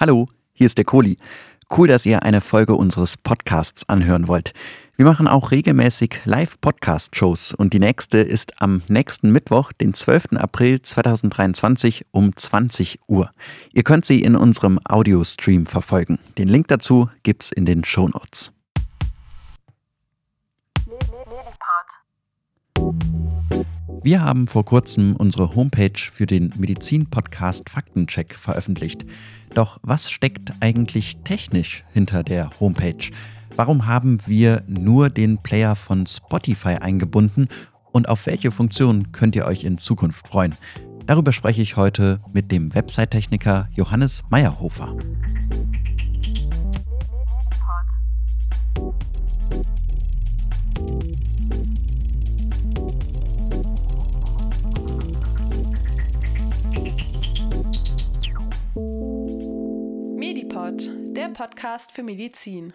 Hallo, hier ist der Kohli. Cool, dass ihr eine Folge unseres Podcasts anhören wollt. Wir machen auch regelmäßig Live-Podcast-Shows und die nächste ist am nächsten Mittwoch, den 12. April 2023 um 20 Uhr. Ihr könnt sie in unserem Audio-Stream verfolgen. Den Link dazu gibt's in den Show Wir haben vor kurzem unsere Homepage für den Medizin-Podcast Faktencheck veröffentlicht. Doch was steckt eigentlich technisch hinter der Homepage? Warum haben wir nur den Player von Spotify eingebunden und auf welche Funktionen könnt ihr euch in Zukunft freuen? Darüber spreche ich heute mit dem Website-Techniker Johannes Meyerhofer. Podcast für Medizin.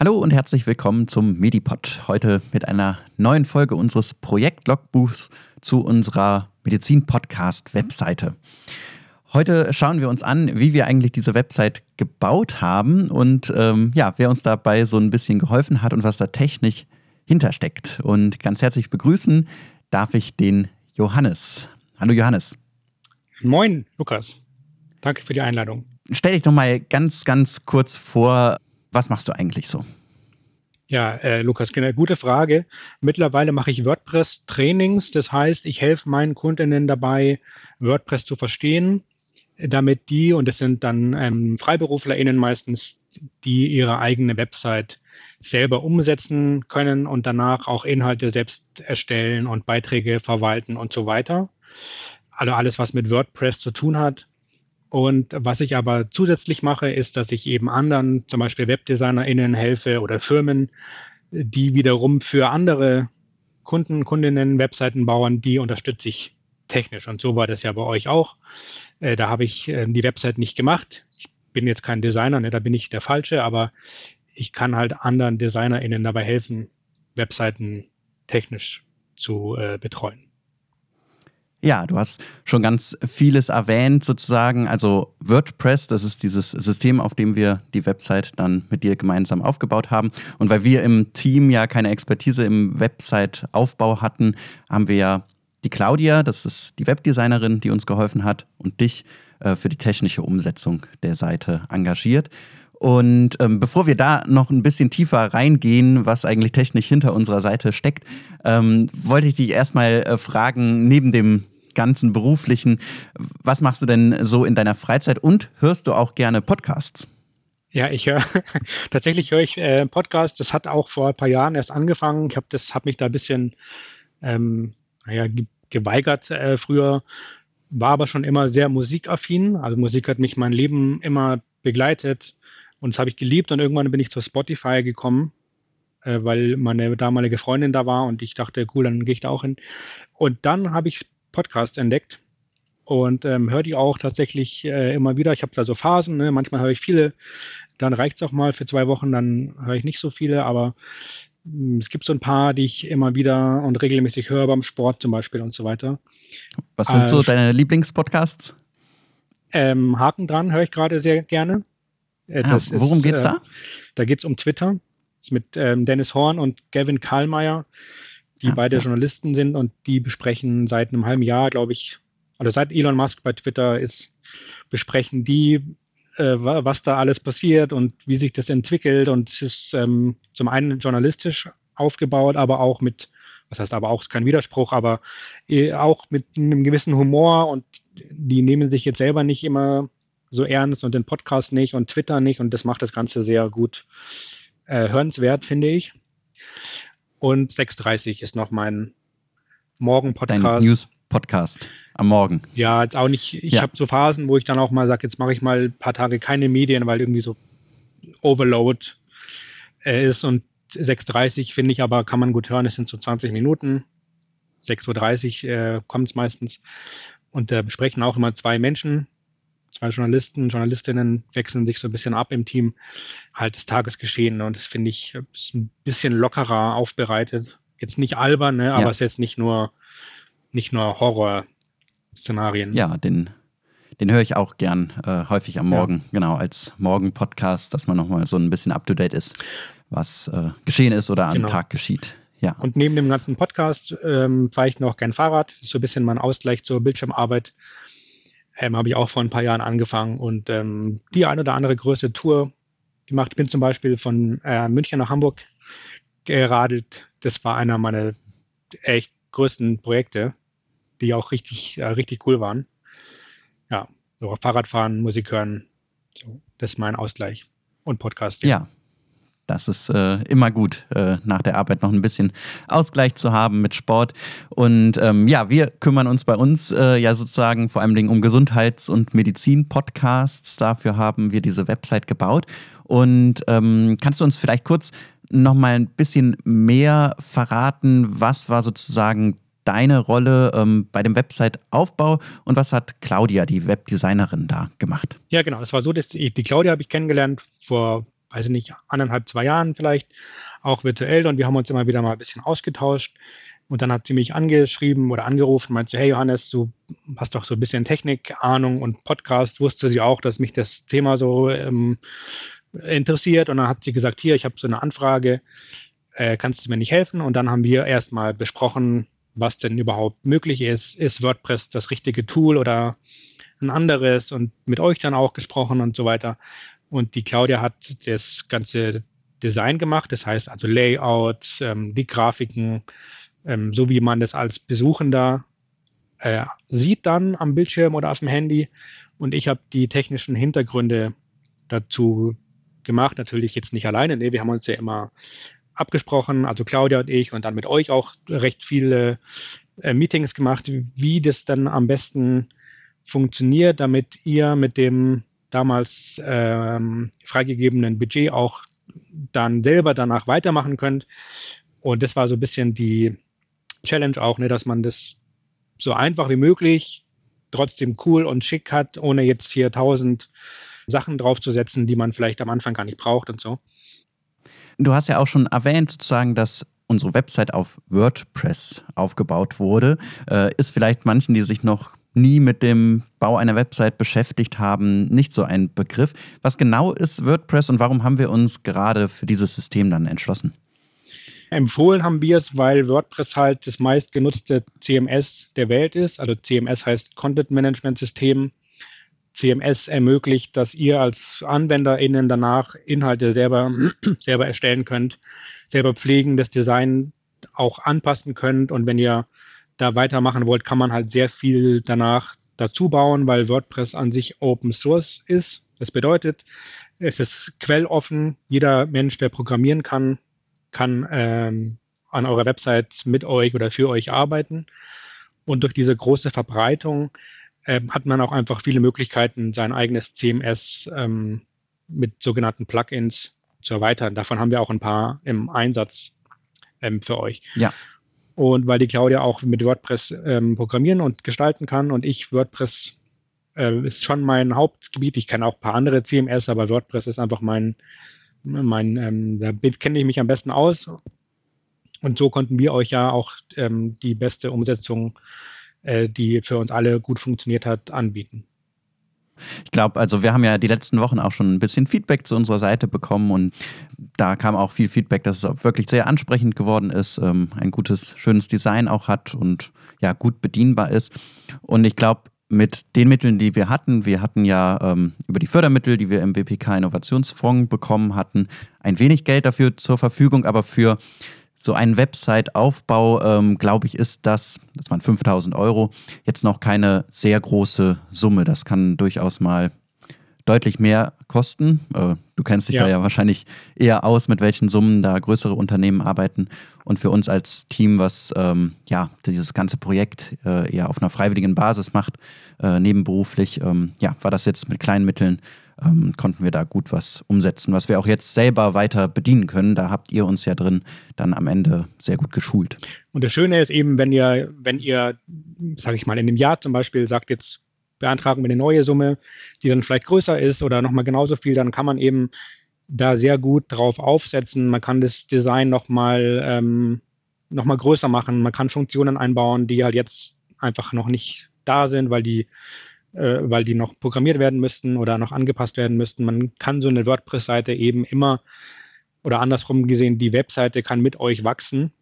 Hallo und herzlich willkommen zum Medipod. Heute mit einer neuen Folge unseres Projekt-Logbuchs zu unserer Medizin-Podcast-Webseite. Heute schauen wir uns an, wie wir eigentlich diese Website gebaut haben und ähm, ja, wer uns dabei so ein bisschen geholfen hat und was da technisch hintersteckt. Und ganz herzlich begrüßen darf ich den Johannes. Hallo Johannes. Moin, Lukas. Danke für die Einladung. Stell dich doch mal ganz, ganz kurz vor, was machst du eigentlich so? Ja, äh, Lukas, genau, gute Frage. Mittlerweile mache ich WordPress-Trainings. Das heißt, ich helfe meinen Kundinnen dabei, WordPress zu verstehen, damit die, und das sind dann ähm, FreiberuflerInnen meistens, die ihre eigene Website selber umsetzen können und danach auch Inhalte selbst erstellen und Beiträge verwalten und so weiter also alles, was mit WordPress zu tun hat. Und was ich aber zusätzlich mache, ist, dass ich eben anderen, zum Beispiel WebdesignerInnen helfe oder Firmen, die wiederum für andere Kunden, Kundinnen, Webseiten bauen, die unterstütze ich technisch. Und so war das ja bei euch auch. Äh, da habe ich äh, die Website nicht gemacht. Ich bin jetzt kein Designer, ne, da bin ich der Falsche, aber ich kann halt anderen DesignerInnen dabei helfen, Webseiten technisch zu äh, betreuen. Ja, du hast schon ganz vieles erwähnt sozusagen. Also WordPress, das ist dieses System, auf dem wir die Website dann mit dir gemeinsam aufgebaut haben. Und weil wir im Team ja keine Expertise im Website-Aufbau hatten, haben wir ja die Claudia, das ist die Webdesignerin, die uns geholfen hat, und dich äh, für die technische Umsetzung der Seite engagiert. Und ähm, bevor wir da noch ein bisschen tiefer reingehen, was eigentlich technisch hinter unserer Seite steckt, ähm, wollte ich dich erstmal äh, fragen, neben dem ganzen beruflichen, was machst du denn so in deiner Freizeit und hörst du auch gerne Podcasts? Ja, ich höre tatsächlich höre ich äh, Podcasts. Das hat auch vor ein paar Jahren erst angefangen. Ich habe das habe mich da ein bisschen ähm, naja, geweigert äh, früher, war aber schon immer sehr musikaffin. Also Musik hat mich mein Leben immer begleitet. Und das habe ich geliebt und irgendwann bin ich zu Spotify gekommen, äh, weil meine damalige Freundin da war und ich dachte, cool, dann gehe ich da auch hin. Und dann habe ich Podcasts entdeckt und ähm, höre die auch tatsächlich äh, immer wieder. Ich habe da so Phasen, ne? manchmal höre ich viele, dann reicht es auch mal für zwei Wochen, dann höre ich nicht so viele, aber mh, hm, es gibt so ein paar, die ich immer wieder und regelmäßig höre beim Sport zum Beispiel und so weiter. Was sind äh, so deine Lieblingspodcasts? Ähm, Haken dran höre ich gerade sehr gerne. Äh, ah, worum geht es da? Äh, da geht es um Twitter. Das ist mit ähm, Dennis Horn und Gavin Karlmeier, die ah, beide ja. Journalisten sind und die besprechen seit einem halben Jahr, glaube ich, oder seit Elon Musk bei Twitter ist, besprechen die, äh, was da alles passiert und wie sich das entwickelt. Und es ist ähm, zum einen journalistisch aufgebaut, aber auch mit, was heißt aber auch, ist kein Widerspruch, aber äh, auch mit einem gewissen Humor und die nehmen sich jetzt selber nicht immer so ernst und den Podcast nicht und Twitter nicht und das macht das Ganze sehr gut äh, hörenswert, finde ich. Und 6.30 ist noch mein Morgen-Podcast. Dein News-Podcast am Morgen. Ja, jetzt auch nicht. Ich ja. habe so Phasen, wo ich dann auch mal sage, jetzt mache ich mal ein paar Tage keine Medien, weil irgendwie so Overload äh, ist und 6.30 finde ich aber, kann man gut hören, es sind so 20 Minuten. 6.30 Uhr äh, kommt es meistens. Und da besprechen auch immer zwei Menschen, zwei Journalisten, Journalistinnen wechseln sich so ein bisschen ab im Team, halt das Tagesgeschehen. Und das finde ich ist ein bisschen lockerer aufbereitet. Jetzt nicht albern, ne, aber ja. es ist jetzt nicht nur, nicht nur Horror Szenarien. Ja, den, den höre ich auch gern äh, häufig am Morgen, ja. genau, als Morgen-Podcast, dass man nochmal so ein bisschen up-to-date ist, was äh, geschehen ist oder am genau. Tag geschieht. Ja. Und neben dem ganzen Podcast ähm, fahre ich noch gern Fahrrad. Ist so ein bisschen mein Ausgleich zur Bildschirmarbeit. Ähm, Habe ich auch vor ein paar Jahren angefangen und ähm, die eine oder andere größere Tour gemacht. Ich bin zum Beispiel von äh, München nach Hamburg geradelt. Das war einer meiner echt größten Projekte, die auch richtig, äh, richtig cool waren. Ja, so Fahrradfahren, Musik hören, so, das ist mein Ausgleich. Und Podcast. Ja, das ist äh, immer gut, äh, nach der Arbeit noch ein bisschen Ausgleich zu haben mit Sport. Und ähm, ja, wir kümmern uns bei uns äh, ja sozusagen vor allem um Gesundheits- und Medizin-Podcasts. Dafür haben wir diese Website gebaut. Und ähm, kannst du uns vielleicht kurz noch mal ein bisschen mehr verraten, was war sozusagen deine Rolle ähm, bei dem Website-Aufbau und was hat Claudia, die Webdesignerin, da gemacht? Ja, genau. Es war so, dass die, die Claudia habe ich kennengelernt vor weiß ich nicht, anderthalb, zwei Jahren vielleicht, auch virtuell und wir haben uns immer wieder mal ein bisschen ausgetauscht. Und dann hat sie mich angeschrieben oder angerufen, meinte, hey Johannes, du hast doch so ein bisschen Technik-Ahnung und Podcast, wusste sie auch, dass mich das Thema so ähm, interessiert. Und dann hat sie gesagt, hier, ich habe so eine Anfrage, äh, kannst du mir nicht helfen? Und dann haben wir erstmal besprochen, was denn überhaupt möglich ist. Ist WordPress das richtige Tool oder ein anderes? Und mit euch dann auch gesprochen und so weiter. Und die Claudia hat das ganze Design gemacht, das heißt also Layout, ähm, die Grafiken, ähm, so wie man das als Besuchender äh, sieht dann am Bildschirm oder auf dem Handy. Und ich habe die technischen Hintergründe dazu gemacht, natürlich jetzt nicht alleine. Nee, wir haben uns ja immer abgesprochen, also Claudia und ich und dann mit euch auch recht viele äh, Meetings gemacht, wie das dann am besten funktioniert, damit ihr mit dem damals ähm, freigegebenen Budget auch dann selber danach weitermachen könnt. Und das war so ein bisschen die Challenge auch, ne, dass man das so einfach wie möglich trotzdem cool und schick hat, ohne jetzt hier tausend Sachen draufzusetzen, die man vielleicht am Anfang gar nicht braucht und so. Du hast ja auch schon erwähnt, sozusagen, dass unsere Website auf WordPress aufgebaut wurde. Äh, ist vielleicht manchen, die sich noch nie mit dem Bau einer Website beschäftigt haben, nicht so ein Begriff. Was genau ist WordPress und warum haben wir uns gerade für dieses System dann entschlossen? Empfohlen haben wir es, weil WordPress halt das meistgenutzte CMS der Welt ist. Also CMS heißt Content Management System. CMS ermöglicht, dass ihr als AnwenderInnen danach Inhalte selber, selber erstellen könnt, selber pflegen, das Design auch anpassen könnt. Und wenn ihr da weitermachen wollt, kann man halt sehr viel danach dazu bauen, weil WordPress an sich Open Source ist. Das bedeutet, es ist quelloffen. Jeder Mensch, der programmieren kann, kann ähm, an eurer Website mit euch oder für euch arbeiten. Und durch diese große Verbreitung äh, hat man auch einfach viele Möglichkeiten, sein eigenes CMS ähm, mit sogenannten Plugins zu erweitern. Davon haben wir auch ein paar im Einsatz ähm, für euch. Ja. Und weil die Claudia auch mit WordPress ähm, programmieren und gestalten kann und ich WordPress äh, ist schon mein Hauptgebiet. Ich kenne auch ein paar andere CMS, aber WordPress ist einfach mein, mein ähm, da kenne ich mich am besten aus. Und so konnten wir euch ja auch ähm, die beste Umsetzung, äh, die für uns alle gut funktioniert hat, anbieten. Ich glaube, also wir haben ja die letzten Wochen auch schon ein bisschen Feedback zu unserer Seite bekommen und da kam auch viel Feedback, dass es wirklich sehr ansprechend geworden ist, ähm, ein gutes, schönes Design auch hat und ja, gut bedienbar ist. Und ich glaube, mit den Mitteln, die wir hatten, wir hatten ja ähm, über die Fördermittel, die wir im WPK Innovationsfonds bekommen hatten, ein wenig Geld dafür zur Verfügung, aber für so ein Website-Aufbau, ähm, glaube ich, ist das, das waren 5000 Euro, jetzt noch keine sehr große Summe. Das kann durchaus mal deutlich mehr kosten. Äh, du kennst dich ja. da ja wahrscheinlich eher aus, mit welchen Summen da größere Unternehmen arbeiten. Und für uns als Team, was ähm, ja dieses ganze Projekt äh, eher auf einer freiwilligen Basis macht, äh, nebenberuflich, ähm, ja, war das jetzt mit kleinen Mitteln ähm, konnten wir da gut was umsetzen, was wir auch jetzt selber weiter bedienen können. Da habt ihr uns ja drin dann am Ende sehr gut geschult. Und das Schöne ist eben, wenn ihr, wenn ihr, sage ich mal, in dem Jahr zum Beispiel sagt, jetzt beantragen wir eine neue Summe, die dann vielleicht größer ist oder nochmal genauso viel, dann kann man eben da sehr gut drauf aufsetzen. Man kann das Design nochmal ähm, noch größer machen. Man kann Funktionen einbauen, die halt jetzt einfach noch nicht da sind, weil die, äh, weil die noch programmiert werden müssten oder noch angepasst werden müssten. Man kann so eine WordPress-Seite eben immer oder andersrum gesehen, die Webseite kann mit euch wachsen.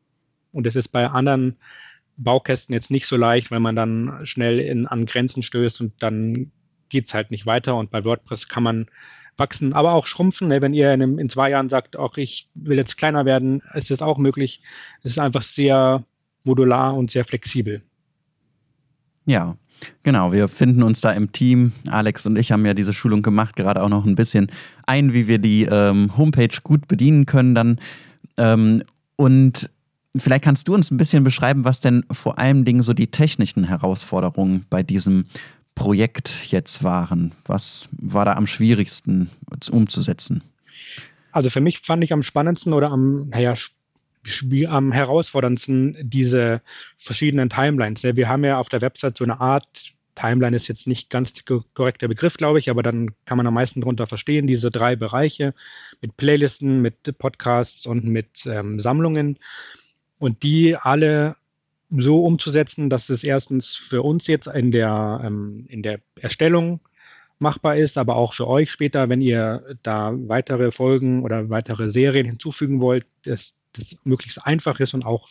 Und das ist bei anderen Baukästen jetzt nicht so leicht, weil man dann schnell in, an Grenzen stößt und dann geht es halt nicht weiter. Und bei WordPress kann man wachsen, aber auch schrumpfen. Ne? Wenn ihr in, in, zwei Jahren sagt, auch ich will jetzt kleiner werden, ist das auch möglich. Es ist einfach sehr modular und sehr flexibel. Ja, genau. Wir finden uns da im Team. Alex und ich haben ja diese Schulung gemacht, gerade auch noch ein bisschen ein, wie wir die ähm, Homepage gut bedienen können dann. Ähm, und vielleicht kannst du uns ein bisschen beschreiben, was denn vor allem Dingen so die technischen Herausforderungen bei diesem Projekt jetzt waren? Was war da am schwierigsten umzusetzen? Also für mich fand ich am spannendsten oder am, naja, am herausforderndsten diese verschiedenen Timelines. Wir haben ja auf der Website so eine Art, Timeline ist jetzt nicht ganz korrekter Begriff, glaube ich, aber dann kann man am meisten darunter verstehen, diese drei Bereiche mit Playlisten, mit Podcasts und mit ähm, Sammlungen und die alle so umzusetzen, dass es erstens für uns jetzt in der, ähm, in der Erstellung machbar ist, aber auch für euch später, wenn ihr da weitere Folgen oder weitere Serien hinzufügen wollt, dass das möglichst einfach ist und auch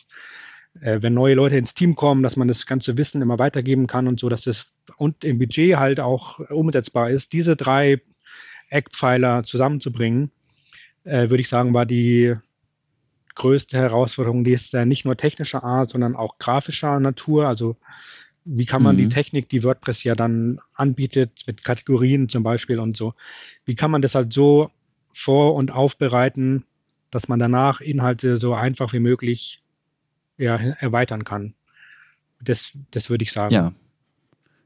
äh, wenn neue Leute ins Team kommen, dass man das ganze Wissen immer weitergeben kann und so, dass das und im Budget halt auch umsetzbar ist. Diese drei Eckpfeiler zusammenzubringen, äh, würde ich sagen, war die größte Herausforderung, die ist ja nicht nur technischer Art, sondern auch grafischer Natur. Also wie kann man mhm. die Technik, die WordPress ja dann anbietet, mit Kategorien zum Beispiel und so, wie kann man das halt so vor- und aufbereiten, dass man danach Inhalte so einfach wie möglich ja, erweitern kann. Das, das würde ich sagen. Ja,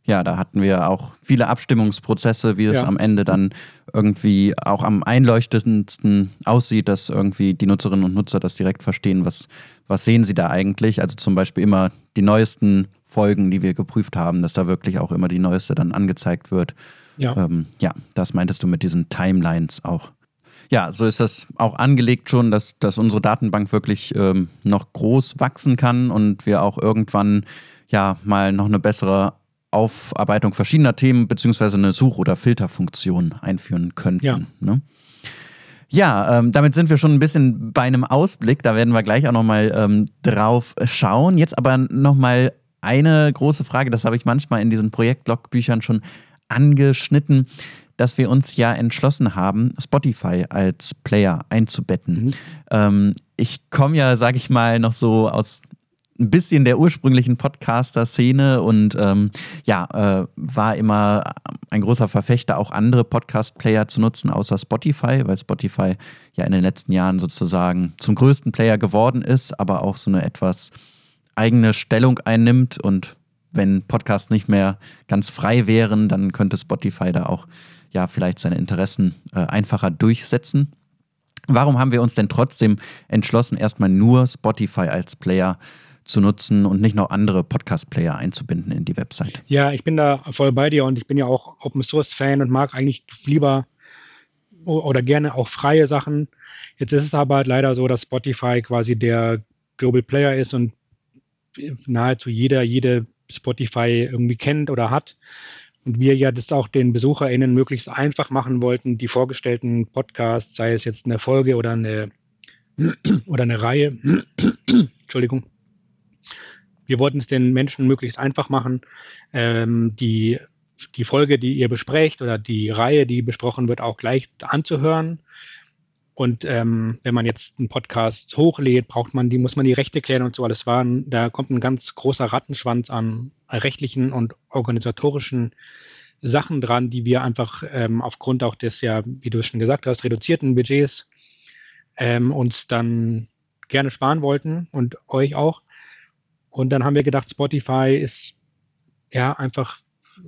ja, da hatten wir auch viele Abstimmungsprozesse, wie es ja. am Ende dann irgendwie auch am einleuchtendsten aussieht, dass irgendwie die Nutzerinnen und Nutzer das direkt verstehen, was, was sehen sie da eigentlich. Also zum Beispiel immer die neuesten Folgen, die wir geprüft haben, dass da wirklich auch immer die neueste dann angezeigt wird. Ja, ähm, ja das meintest du mit diesen Timelines auch. Ja, so ist das auch angelegt schon, dass, dass unsere Datenbank wirklich ähm, noch groß wachsen kann und wir auch irgendwann ja mal noch eine bessere Aufarbeitung verschiedener Themen beziehungsweise eine Such- oder Filterfunktion einführen könnten. Ja. Ne? Ja, ähm, damit sind wir schon ein bisschen bei einem Ausblick. Da werden wir gleich auch nochmal ähm, drauf schauen. Jetzt aber nochmal eine große Frage, das habe ich manchmal in diesen Projektlogbüchern schon angeschnitten, dass wir uns ja entschlossen haben, Spotify als Player einzubetten. Mhm. Ähm, ich komme ja, sage ich mal, noch so aus ein bisschen der ursprünglichen Podcaster-Szene und ähm, ja, äh, war immer ein großer Verfechter, auch andere Podcast-Player zu nutzen, außer Spotify, weil Spotify ja in den letzten Jahren sozusagen zum größten Player geworden ist, aber auch so eine etwas eigene Stellung einnimmt und wenn Podcasts nicht mehr ganz frei wären, dann könnte Spotify da auch ja vielleicht seine Interessen äh, einfacher durchsetzen. Warum haben wir uns denn trotzdem entschlossen, erstmal nur Spotify als Player zu zu nutzen und nicht noch andere Podcast-Player einzubinden in die Website. Ja, ich bin da voll bei dir und ich bin ja auch Open Source Fan und mag eigentlich lieber oder gerne auch freie Sachen. Jetzt ist es aber halt leider so, dass Spotify quasi der Global Player ist und nahezu jeder jede Spotify irgendwie kennt oder hat. Und wir ja das auch den BesucherInnen möglichst einfach machen wollten, die vorgestellten Podcasts, sei es jetzt eine Folge oder eine oder eine Reihe, Entschuldigung, wir wollten es den Menschen möglichst einfach machen, ähm, die, die Folge, die ihr besprecht oder die Reihe, die besprochen wird, auch gleich anzuhören. Und ähm, wenn man jetzt einen Podcast hochlädt, braucht man die, muss man die Rechte klären und so alles waren. Da kommt ein ganz großer Rattenschwanz an rechtlichen und organisatorischen Sachen dran, die wir einfach ähm, aufgrund auch des ja, wie du schon gesagt hast, reduzierten Budgets ähm, uns dann gerne sparen wollten und euch auch. Und dann haben wir gedacht, Spotify ist ja einfach,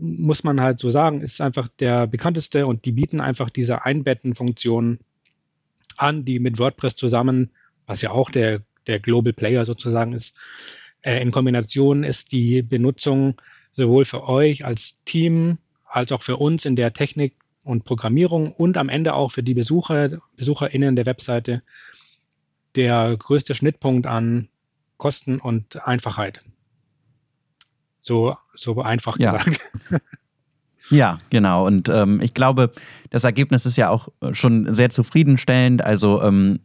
muss man halt so sagen, ist einfach der bekannteste und die bieten einfach diese Einbettenfunktion an, die mit WordPress zusammen, was ja auch der, der Global Player sozusagen ist, äh, in Kombination ist die Benutzung sowohl für euch als Team als auch für uns in der Technik und Programmierung und am Ende auch für die Besucher, BesucherInnen der Webseite der größte Schnittpunkt an Kosten und Einfachheit. So, so einfach ja. gesagt. Ja, genau. Und ähm, ich glaube, das Ergebnis ist ja auch schon sehr zufriedenstellend. Also ähm,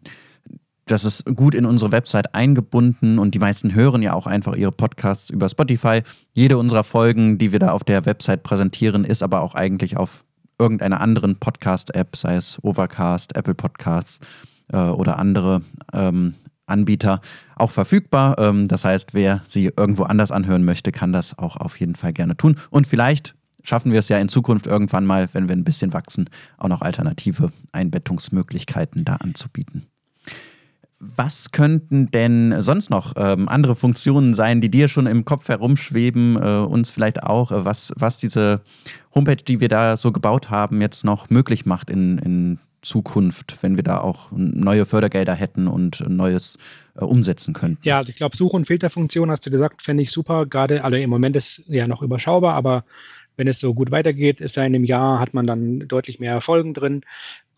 das ist gut in unsere Website eingebunden und die meisten hören ja auch einfach ihre Podcasts über Spotify. Jede unserer Folgen, die wir da auf der Website präsentieren, ist aber auch eigentlich auf irgendeiner anderen Podcast-App, sei es Overcast, Apple Podcasts äh, oder andere ähm, Anbieter auch verfügbar. Ähm, das heißt, wer sie irgendwo anders anhören möchte, kann das auch auf jeden Fall gerne tun. Und vielleicht schaffen wir es ja in Zukunft irgendwann mal, wenn wir ein bisschen wachsen, auch noch alternative Einbettungsmöglichkeiten da anzubieten. Was könnten denn sonst noch ähm, andere Funktionen sein, die dir schon im Kopf herumschweben, äh, uns vielleicht auch, äh, was, was diese Homepage, die wir da so gebaut haben, jetzt noch möglich macht in, in Zukunft, wenn wir da auch neue Fördergelder hätten und Neues äh, umsetzen könnten? Ja, also ich glaube, Such- und Filterfunktion, hast du gesagt, fände ich super. Gerade, also im Moment ist ja noch überschaubar, aber wenn es so gut weitergeht, ist ja in einem Jahr, hat man dann deutlich mehr Folgen drin.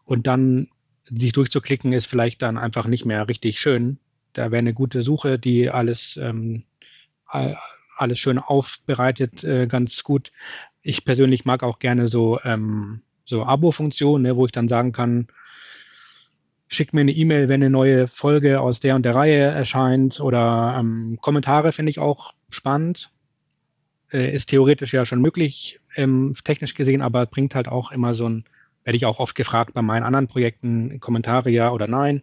Und dann sich durchzuklicken, ist vielleicht dann einfach nicht mehr richtig schön. Da wäre eine gute Suche, die alles, ähm, alles schön aufbereitet, äh, ganz gut. Ich persönlich mag auch gerne so, ähm, so Abo-Funktionen, ne, wo ich dann sagen kann, schick mir eine E-Mail, wenn eine neue Folge aus der und der Reihe erscheint oder ähm, Kommentare finde ich auch spannend äh, ist theoretisch ja schon möglich, ähm, technisch gesehen, aber bringt halt auch immer so ein, werde ich auch oft gefragt bei meinen anderen Projekten, Kommentare ja oder nein.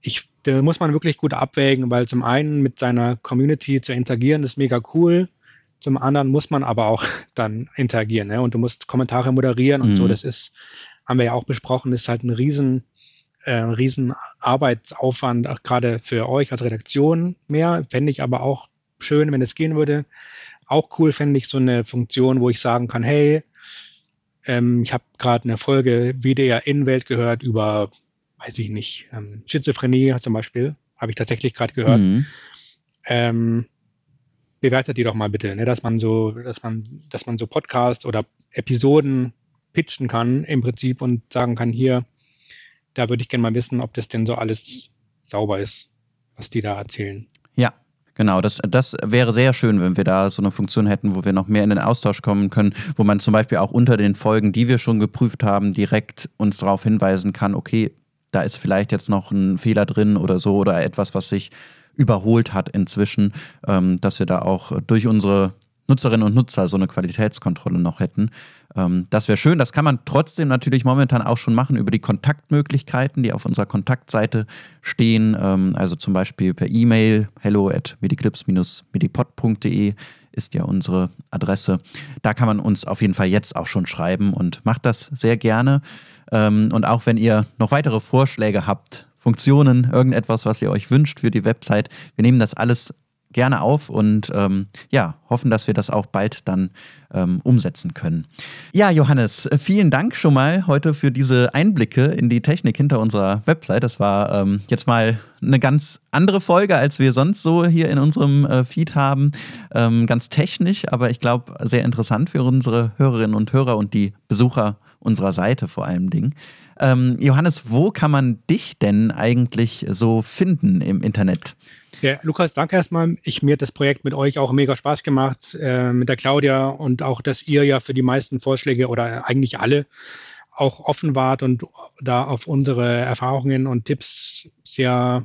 Ich, da muss man wirklich gut abwägen, weil zum einen mit seiner Community zu interagieren ist mega cool. Zum anderen muss man aber auch dann interagieren ne? und du musst Kommentare moderieren und mhm. so. Das ist, haben wir ja auch besprochen, ist halt ein riesen, äh, riesen Arbeitsaufwand, auch gerade für euch als Redaktion mehr. Fände ich aber auch schön, wenn es gehen würde. Auch cool fände ich so eine Funktion, wo ich sagen kann, hey, ähm, ich habe gerade eine Folge WDR Innenwelt gehört über, weiß ich nicht, ähm, Schizophrenie zum Beispiel, habe ich tatsächlich gerade gehört. Mhm. Ähm, bewertet die doch mal bitte, ne, dass man so, dass man, dass man so Podcasts oder Episoden pitchen kann im Prinzip und sagen kann, hier, da würde ich gerne mal wissen, ob das denn so alles sauber ist, was die da erzählen. Ja, Genau, das, das wäre sehr schön, wenn wir da so eine Funktion hätten, wo wir noch mehr in den Austausch kommen können, wo man zum Beispiel auch unter den Folgen, die wir schon geprüft haben, direkt uns darauf hinweisen kann, okay, da ist vielleicht jetzt noch ein Fehler drin oder so oder etwas, was sich überholt hat inzwischen, ähm, dass wir da auch durch unsere Nutzerinnen und Nutzer so eine Qualitätskontrolle noch hätten. Ähm, das wäre schön. Das kann man trotzdem natürlich momentan auch schon machen über die Kontaktmöglichkeiten, die auf unserer Kontaktseite stehen. Ähm, also zum Beispiel per E-Mail hello at mediclips-medipod.de ist ja unsere Adresse. Da kann man uns auf jeden Fall jetzt auch schon schreiben und macht das sehr gerne. Ähm, und auch wenn ihr noch weitere Vorschläge habt, Funktionen, irgendetwas, was ihr euch wünscht für die Website, wir nehmen das alles gerne auf und ähm, ja, hoffen, dass wir das auch bald dann ähm, umsetzen können. Ja, Johannes, vielen Dank schon mal heute für diese Einblicke in die Technik hinter unserer Website. Das war ähm, jetzt mal eine ganz andere Folge, als wir sonst so hier in unserem äh, Feed haben. Ähm, ganz technisch, aber ich glaube sehr interessant für unsere Hörerinnen und Hörer und die Besucher unserer Seite vor allem Dingen. Ähm, Johannes, wo kann man dich denn eigentlich so finden im Internet? Ja, Lukas, danke erstmal. Ich, mir hat das Projekt mit euch auch mega Spaß gemacht, äh, mit der Claudia und auch, dass ihr ja für die meisten Vorschläge oder eigentlich alle auch offen wart und da auf unsere Erfahrungen und Tipps sehr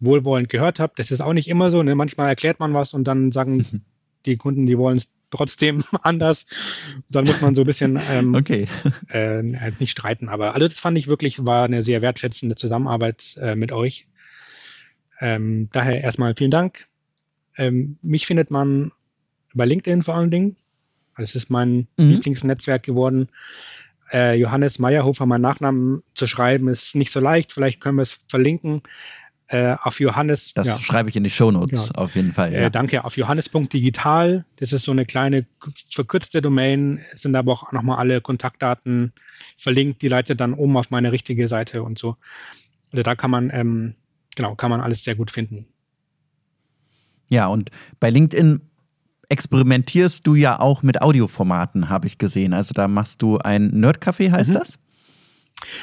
wohlwollend gehört habt. Das ist auch nicht immer so. Ne? Manchmal erklärt man was und dann sagen die Kunden, die wollen es trotzdem anders. Dann muss man so ein bisschen ähm, okay. äh, nicht streiten. Aber also das fand ich wirklich, war eine sehr wertschätzende Zusammenarbeit äh, mit euch. Ähm, daher erstmal vielen Dank. Ähm, mich findet man bei LinkedIn vor allen Dingen. Das ist mein mhm. Lieblingsnetzwerk geworden. Äh, Johannes Meyerhofer, mein Nachnamen zu schreiben, ist nicht so leicht. Vielleicht können wir es verlinken. Äh, auf Johannes. Das ja. schreibe ich in die Shownotes ja. auf jeden Fall. Äh, ja. Äh, danke. Auf johannes.digital. Das ist so eine kleine verkürzte Domain. Es sind aber auch nochmal alle Kontaktdaten verlinkt. Die leitet dann oben auf meine richtige Seite und so. Also da kann man ähm, genau, kann man alles sehr gut finden. Ja, und bei LinkedIn experimentierst du ja auch mit Audioformaten, habe ich gesehen. Also da machst du ein Nerdcafé, heißt mhm. das?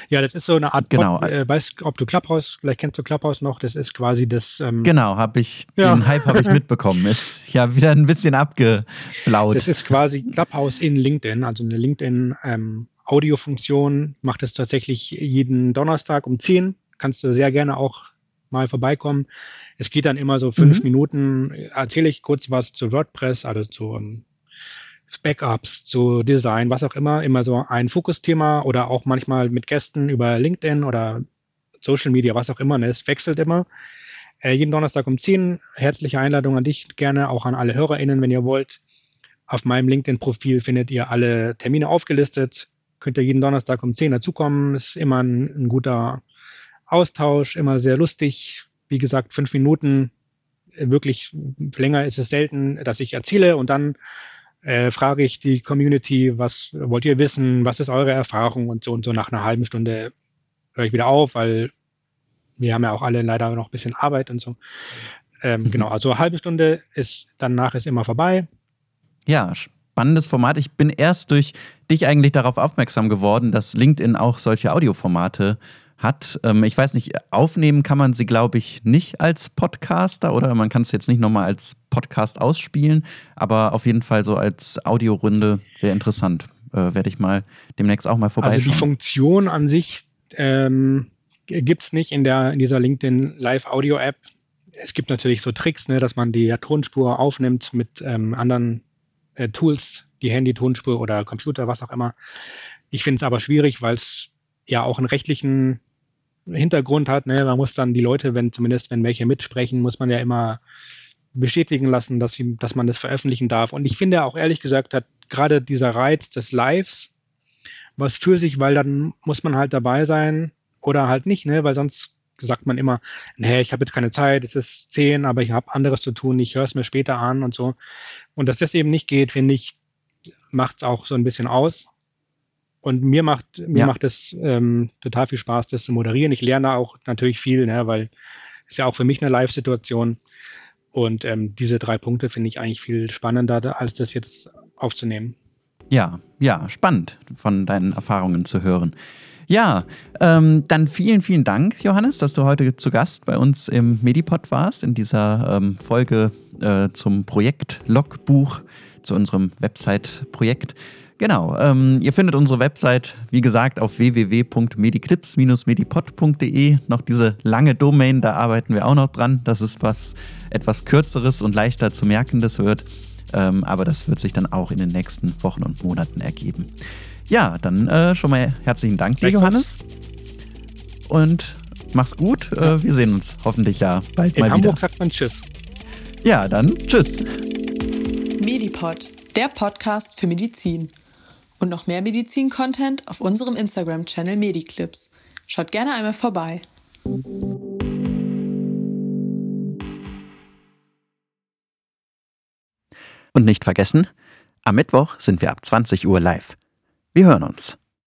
Ja, das ist so eine Art, Genau. Pod, äh, weißt ob du Clubhouse, vielleicht kennst du Clubhouse noch, das ist quasi das, ähm, Genau, habe ich, Ja. den Hype habe ich mitbekommen. Ist ja wieder ein bisschen abgeflaut. das ist quasi Clubhouse in LinkedIn, also eine LinkedIn ähm, Audiofunktion, macht es tatsächlich jeden Donnerstag um 10, kannst du sehr gerne auch mal vorbeikommen. Es geht dann immer so fünf Mhm. Minuten, erzähle ich kurz was zu WordPress, also zu ähm, Backups, zu Design, was auch immer, immer so ein Fokusthema oder auch manchmal mit Gästen über LinkedIn oder Social Media, was auch immer. Ne? Es wechselt immer. Äh, jeden Donnerstag um 10. Herzliche Einladung an dich, gerne auch an alle HörerInnen, wenn ihr wollt. Auf meinem LinkedIn-Profil findet ihr alle Termine aufgelistet. Könnt ihr jeden Donnerstag um 10 dazukommen. Ist immer ein, ein guter Austausch, immer sehr lustig. Wie gesagt, fünf Minuten. Äh, Wirklich länger ist es selten, dass ich erzähle und dann äh, frage ich die Community, was wollt ihr wissen, was ist eure Erfahrung und so und so nach einer halben Stunde höre ich wieder auf, weil wir haben ja auch alle leider noch ein bisschen Arbeit und so. Ähm, Mhm. Genau, also eine halbe Stunde ist danach ist immer vorbei. Ja, spannendes Format. Ich bin erst durch dich eigentlich darauf aufmerksam geworden, dass LinkedIn auch solche Audioformate hat. Ähm, ich weiß nicht, aufnehmen kann man sie, glaube ich, nicht als Podcaster oder man kann es jetzt nicht nochmal als Podcast ausspielen, aber auf jeden Fall so als Audiorunde sehr interessant. Äh, Werde ich mal demnächst auch mal Also die vorbeischauen. Funktion an sich ähm, gibt es nicht in, der, in dieser LinkedIn Live Audio App. Es gibt natürlich so Tricks, ne, dass man die Tonspur aufnimmt mit ähm, anderen äh, Tools, die Handy-Tonspur oder Computer, was auch immer. Ich finde es aber schwierig, weil es ja auch einen rechtlichen Hintergrund hat. Ne? Man muss dann die Leute, wenn zumindest wenn welche mitsprechen, muss man ja immer bestätigen lassen, dass, sie, dass man das veröffentlichen darf. Und ich finde auch ehrlich gesagt, hat gerade dieser Reiz des Lives was für sich, weil dann muss man halt dabei sein oder halt nicht, ne? weil sonst sagt man immer, nee, ich habe jetzt keine Zeit, es ist zehn, aber ich habe anderes zu tun, ich höre es mir später an und so. Und dass das eben nicht geht, finde ich, macht es auch so ein bisschen aus. Und mir macht mir Ja. macht es ähm, total viel Spaß, das zu moderieren. Ich lerne auch natürlich viel, ne, weil es ja auch für mich eine Live-Situation. Und ähm, diese drei Punkte finde ich eigentlich viel spannender, als das jetzt aufzunehmen. Ja, ja, spannend von deinen Erfahrungen zu hören. Ja, ähm, dann vielen, vielen Dank, Johannes, dass du heute zu Gast bei uns im Medipod warst, in dieser ähm, Folge äh, zum Projekt Logbuch, zu unserem Website-Projekt. Genau, ähm, ihr findet unsere Website, wie gesagt, auf www.mediclips-medipod.de. Noch diese lange Domain, da arbeiten wir auch noch dran, dass es was etwas kürzeres und leichter zu merkendes wird. Ähm, aber das wird sich dann auch in den nächsten Wochen und Monaten ergeben. Ja, dann äh, schon mal herzlichen Dank dir. Johannes. Und mach's gut. Äh, wir sehen uns hoffentlich ja bald In mal Hamburg wieder. sagt man Tschüss. Ja, dann tschüss. Medipod, der Podcast für Medizin. Und noch mehr Medizin-Content auf unserem Instagram-Channel Mediclips. Schaut gerne einmal vorbei. Und nicht vergessen, am Mittwoch sind wir ab 20 Uhr live. Wir hören uns.